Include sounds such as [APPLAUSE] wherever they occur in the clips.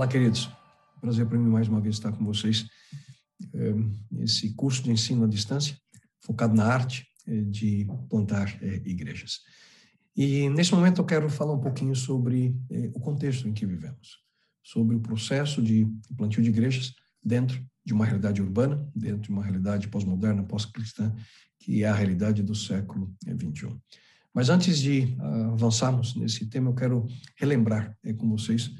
Olá, queridos. Prazer para mim mais uma vez estar com vocês. Esse curso de ensino à distância, focado na arte eh, de plantar eh, igrejas. E nesse momento eu quero falar um pouquinho sobre eh, o contexto em que vivemos, sobre o processo de plantio de igrejas dentro de uma realidade urbana, dentro de uma realidade pós-moderna, pós-cristã, que é a realidade do século XXI. Mas antes de avançarmos nesse tema, eu quero relembrar com vocês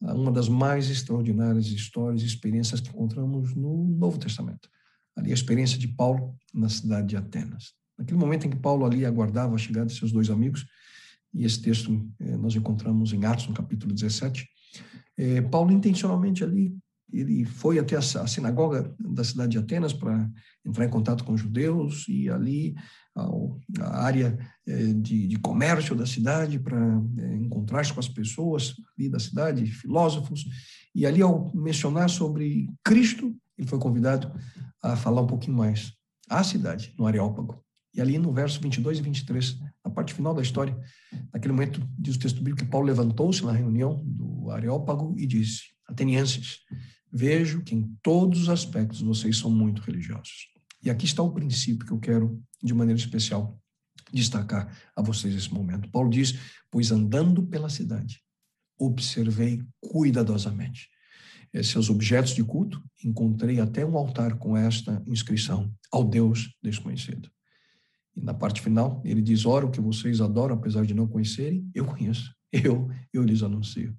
uma das mais extraordinárias histórias e experiências que encontramos no Novo Testamento. Ali a experiência de Paulo na cidade de Atenas. Naquele momento em que Paulo ali aguardava a chegada de seus dois amigos, e esse texto eh, nós encontramos em Atos, no capítulo 17, eh, Paulo intencionalmente ali ele foi até a sinagoga da cidade de Atenas para entrar em contato com judeus e ali a área é, de, de comércio da cidade para é, encontrar-se com as pessoas ali da cidade, filósofos. E ali, ao mencionar sobre Cristo, ele foi convidado a falar um pouquinho mais à cidade, no Areópago. E ali no verso 22 e 23, na parte final da história, naquele momento, diz o texto bíblico que Paulo levantou-se na reunião do Areópago e disse: Atenienses, Vejo que em todos os aspectos vocês são muito religiosos. E aqui está o princípio que eu quero, de maneira especial, destacar a vocês nesse momento. Paulo diz: Pois andando pela cidade, observei cuidadosamente seus objetos de culto, encontrei até um altar com esta inscrição: Ao Deus desconhecido. E na parte final, ele diz: Ora, o que vocês adoram, apesar de não conhecerem, eu conheço. [LAUGHS] Eu, eu lhes anuncio.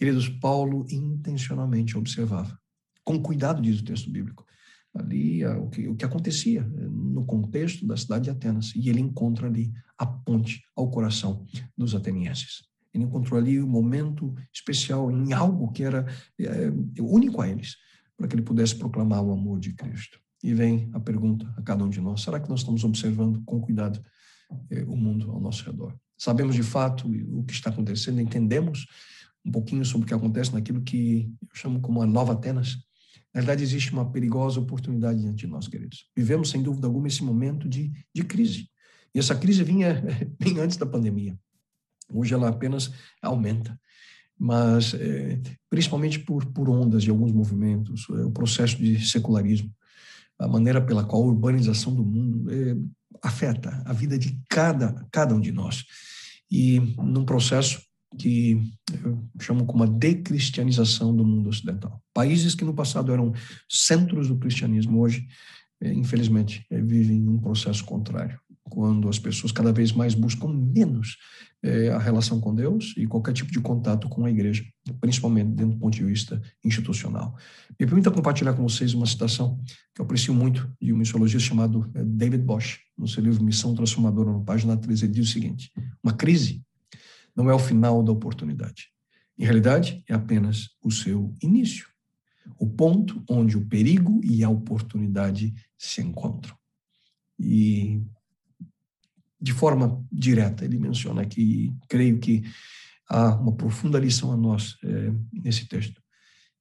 Queridos, Paulo intencionalmente observava, com cuidado, diz o texto bíblico, ali o que, o que acontecia eh, no contexto da cidade de Atenas, e ele encontra ali a ponte ao coração dos atenienses. Ele encontrou ali um momento especial em algo que era é, único a eles, para que ele pudesse proclamar o amor de Cristo. E vem a pergunta a cada um de nós: será que nós estamos observando com cuidado é, o mundo ao nosso redor? Sabemos de fato o que está acontecendo, entendemos um pouquinho sobre o que acontece naquilo que eu chamo como a nova Atenas. Na verdade, existe uma perigosa oportunidade diante de nós, queridos. Vivemos, sem dúvida alguma, esse momento de, de crise. E essa crise vinha [LAUGHS] bem antes da pandemia. Hoje ela apenas aumenta. Mas, é, principalmente por, por ondas de alguns movimentos, é, o processo de secularismo, a maneira pela qual a urbanização do mundo é, afeta a vida de cada, cada um de nós. E num processo que eu chamo como a decristianização do mundo ocidental. Países que no passado eram centros do cristianismo, hoje, é, infelizmente, é, vivem um processo contrário, quando as pessoas cada vez mais buscam menos é, a relação com Deus e qualquer tipo de contato com a igreja, principalmente dentro do ponto de vista institucional. Me permita compartilhar com vocês uma citação que eu aprecio muito de um missiologista chamado David Bosch, no seu livro Missão Transformadora, na página 13, ele diz o seguinte: uma crise não é o final da oportunidade. Em realidade, é apenas o seu início, o ponto onde o perigo e a oportunidade se encontram. E, de forma direta, ele menciona que, creio que há uma profunda lição a nós é, nesse texto,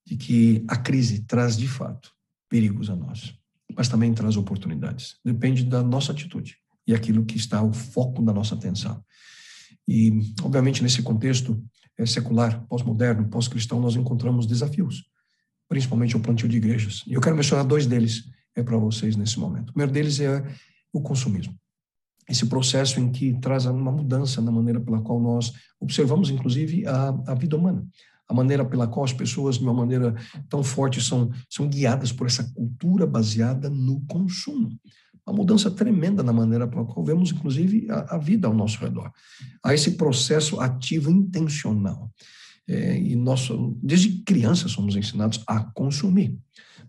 de que a crise traz, de fato, perigos a nós, mas também traz oportunidades. Depende da nossa atitude e aquilo que está o foco da nossa atenção. E, obviamente, nesse contexto é, secular, pós-moderno, pós-cristão, nós encontramos desafios, principalmente o plantio de igrejas. E eu quero mencionar dois deles é para vocês nesse momento. O primeiro deles é o consumismo. Esse processo em que traz uma mudança na maneira pela qual nós observamos, inclusive, a, a vida humana a maneira pela qual as pessoas, de uma maneira tão forte, são, são guiadas por essa cultura baseada no consumo uma mudança tremenda na maneira pela qual vemos, inclusive, a, a vida ao nosso redor. Há esse processo ativo intencional. É, e nós, desde criança, somos ensinados a consumir,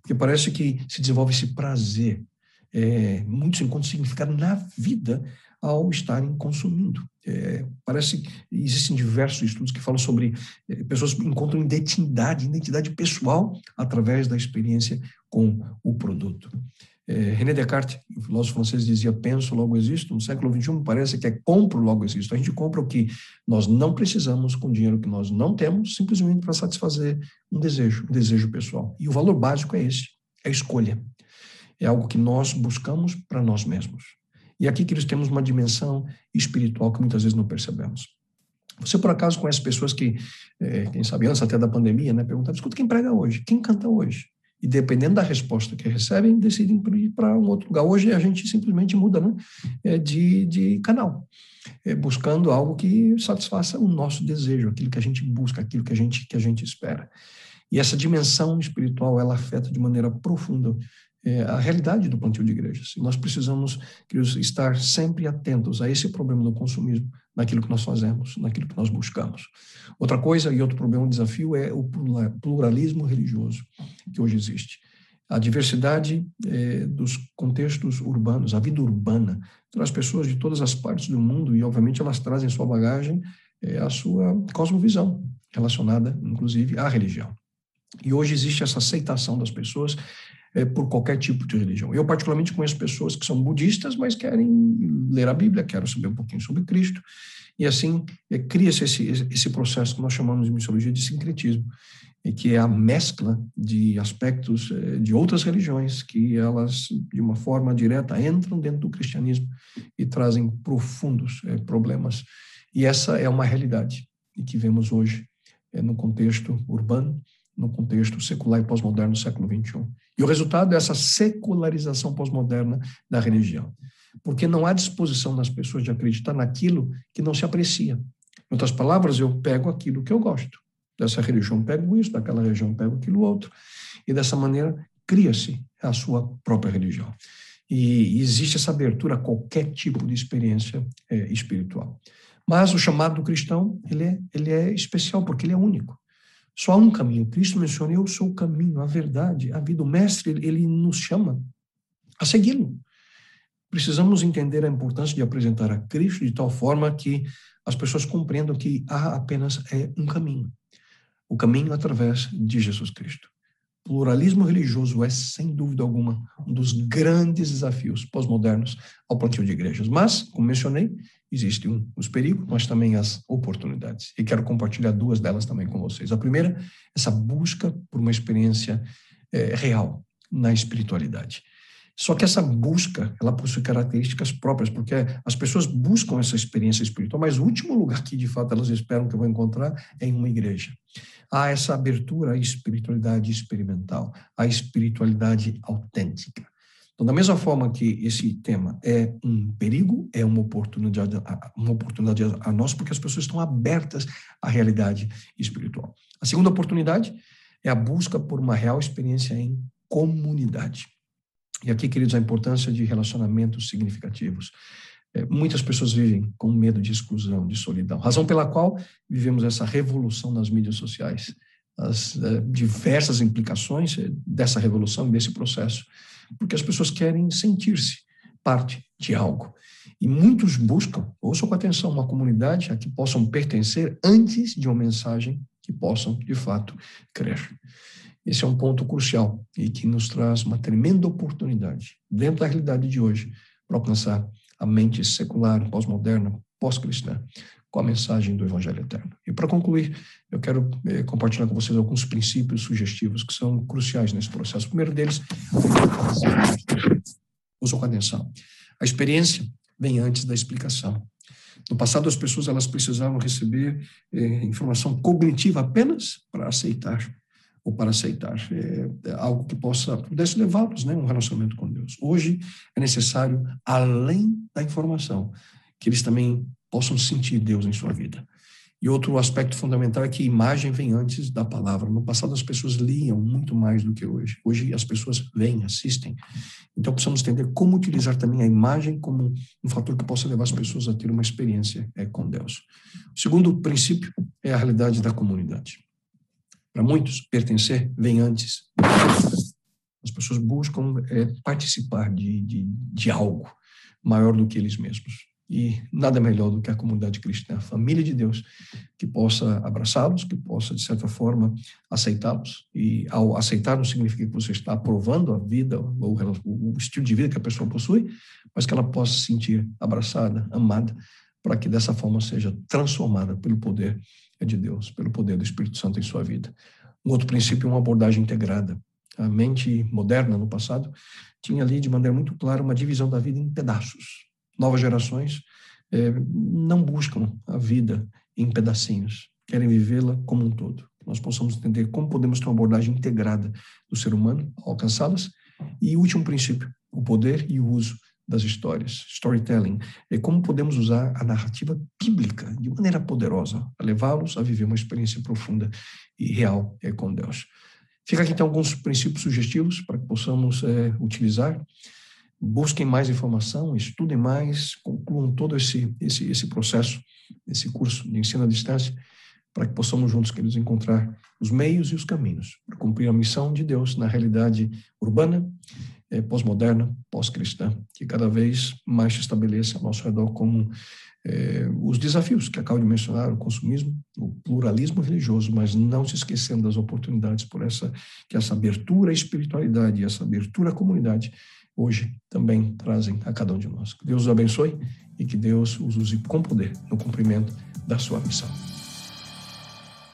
porque parece que se desenvolve esse prazer, é, muito sem encontra significado na vida ao estarem consumindo. É, parece que existem diversos estudos que falam sobre é, pessoas encontram identidade, identidade pessoal através da experiência com o produto. É, René Descartes, o filósofo francês, dizia: penso, logo existo. No século XXI, parece que é compro, logo existo. A gente compra o que nós não precisamos com dinheiro que nós não temos, simplesmente para satisfazer um desejo, um desejo pessoal. E o valor básico é esse: é a escolha. É algo que nós buscamos para nós mesmos. E aqui que eles temos uma dimensão espiritual que muitas vezes não percebemos. Você, por acaso, conhece pessoas que, é, quem sabe, antes até da pandemia, né, perguntavam, escuta, quem prega hoje? Quem canta hoje? E dependendo da resposta que recebem, decidem ir para um outro lugar. Hoje a gente simplesmente muda né, é, de, de canal, é, buscando algo que satisfaça o nosso desejo, aquilo que a gente busca, aquilo que a gente, que a gente espera. E essa dimensão espiritual, ela afeta de maneira profunda é, a realidade do plantio de igrejas. E nós precisamos, queridos, estar sempre atentos a esse problema do consumismo, naquilo que nós fazemos, naquilo que nós buscamos. Outra coisa e outro problema, um desafio, é o pluralismo religioso que hoje existe. A diversidade é, dos contextos urbanos, a vida urbana, traz pessoas de todas as partes do mundo e, obviamente, elas trazem em sua bagagem é, a sua cosmovisão, relacionada, inclusive, à religião. E hoje existe essa aceitação das pessoas é, por qualquer tipo de religião. Eu, particularmente, conheço pessoas que são budistas, mas querem ler a Bíblia, querem saber um pouquinho sobre Cristo, e assim é, cria-se esse, esse processo que nós chamamos de missologia de sincretismo, e que é a mescla de aspectos é, de outras religiões que elas, de uma forma direta, entram dentro do cristianismo e trazem profundos é, problemas. E essa é uma realidade que vemos hoje é, no contexto urbano, no contexto secular e pós-moderno do século XXI. E o resultado é essa secularização pós-moderna da religião. Porque não há disposição nas pessoas de acreditar naquilo que não se aprecia. Em outras palavras, eu pego aquilo que eu gosto. Dessa religião pego isso, daquela religião pego aquilo outro. E dessa maneira cria-se a sua própria religião. E existe essa abertura a qualquer tipo de experiência é, espiritual. Mas o chamado do cristão, ele é, ele é especial, porque ele é único. Só há um caminho. Cristo menciona: Eu sou o caminho, a verdade, a vida. O Mestre, ele nos chama a segui-lo. Precisamos entender a importância de apresentar a Cristo de tal forma que as pessoas compreendam que há apenas é um caminho. O caminho através de Jesus Cristo. Pluralismo religioso é, sem dúvida alguma, um dos grandes desafios pós-modernos ao plantio de igrejas. Mas, como mencionei, existem os perigos, mas também as oportunidades. E quero compartilhar duas delas também com vocês. A primeira, essa busca por uma experiência é, real na espiritualidade. Só que essa busca, ela possui características próprias, porque as pessoas buscam essa experiência espiritual, mas o último lugar que de fato elas esperam que vão encontrar é em uma igreja. Há essa abertura à espiritualidade experimental, à espiritualidade autêntica. Então, da mesma forma que esse tema é um perigo, é uma oportunidade, uma oportunidade a nós, porque as pessoas estão abertas à realidade espiritual. A segunda oportunidade é a busca por uma real experiência em comunidade. E aqui, queridos, a importância de relacionamentos significativos. É, muitas pessoas vivem com medo de exclusão, de solidão, razão pela qual vivemos essa revolução nas mídias sociais, as é, diversas implicações é, dessa revolução, desse processo porque as pessoas querem sentir-se parte de algo. E muitos buscam, ouçam com atenção, uma comunidade a que possam pertencer antes de uma mensagem que possam, de fato, crer. Esse é um ponto crucial e que nos traz uma tremenda oportunidade, dentro da realidade de hoje, para alcançar a mente secular, pós-moderna, pós-cristã, com a mensagem do Evangelho Eterno. E para concluir, eu quero eh, compartilhar com vocês alguns princípios sugestivos que são cruciais nesse processo. O primeiro deles, usam com atenção. A experiência vem antes da explicação. No passado, as pessoas elas precisavam receber eh, informação cognitiva apenas para aceitar ou para aceitar é, algo que possa pudesse levá-los, né, um relacionamento com Deus. Hoje é necessário, além da informação, que eles também possam sentir Deus em sua vida. E outro aspecto fundamental é que a imagem vem antes da palavra. No passado, as pessoas liam muito mais do que hoje. Hoje, as pessoas veem, assistem. Então, precisamos entender como utilizar também a imagem como um fator que possa levar as pessoas a ter uma experiência é, com Deus. O segundo princípio é a realidade da comunidade. Para muitos, pertencer vem antes. As pessoas buscam é, participar de, de, de algo maior do que eles mesmos. E nada melhor do que a comunidade cristã, a família de Deus, que possa abraçá-los, que possa, de certa forma, aceitá-los. E ao aceitar não significa que você está aprovando a vida, ou o estilo de vida que a pessoa possui, mas que ela possa se sentir abraçada, amada, para que dessa forma seja transformada pelo poder de Deus, pelo poder do Espírito Santo em sua vida. Um outro princípio é uma abordagem integrada. A mente moderna, no passado, tinha ali de maneira muito clara uma divisão da vida em pedaços novas gerações é, não buscam a vida em pedacinhos, querem vivê-la como um todo. Nós possamos entender como podemos ter uma abordagem integrada do ser humano alcançá-las. E último princípio, o poder e o uso das histórias, storytelling, é como podemos usar a narrativa bíblica de maneira poderosa a levá-los a viver uma experiência profunda e real é, com Deus. Fica aqui então alguns princípios sugestivos para que possamos é, utilizar. Busquem mais informação, estudem mais, concluam todo esse, esse, esse processo, esse curso de ensino à distância, para que possamos juntos, queridos, encontrar os meios e os caminhos para cumprir a missão de Deus na realidade urbana, é, pós-moderna, pós-cristã, que cada vez mais se estabeleça ao nosso redor como é, os desafios que acabo de mencionar, o consumismo, o pluralismo religioso, mas não se esquecendo das oportunidades por essa que essa abertura à espiritualidade, essa abertura à comunidade hoje também trazem a cada um de nós. Que Deus os abençoe e que Deus os use com poder no cumprimento da sua missão.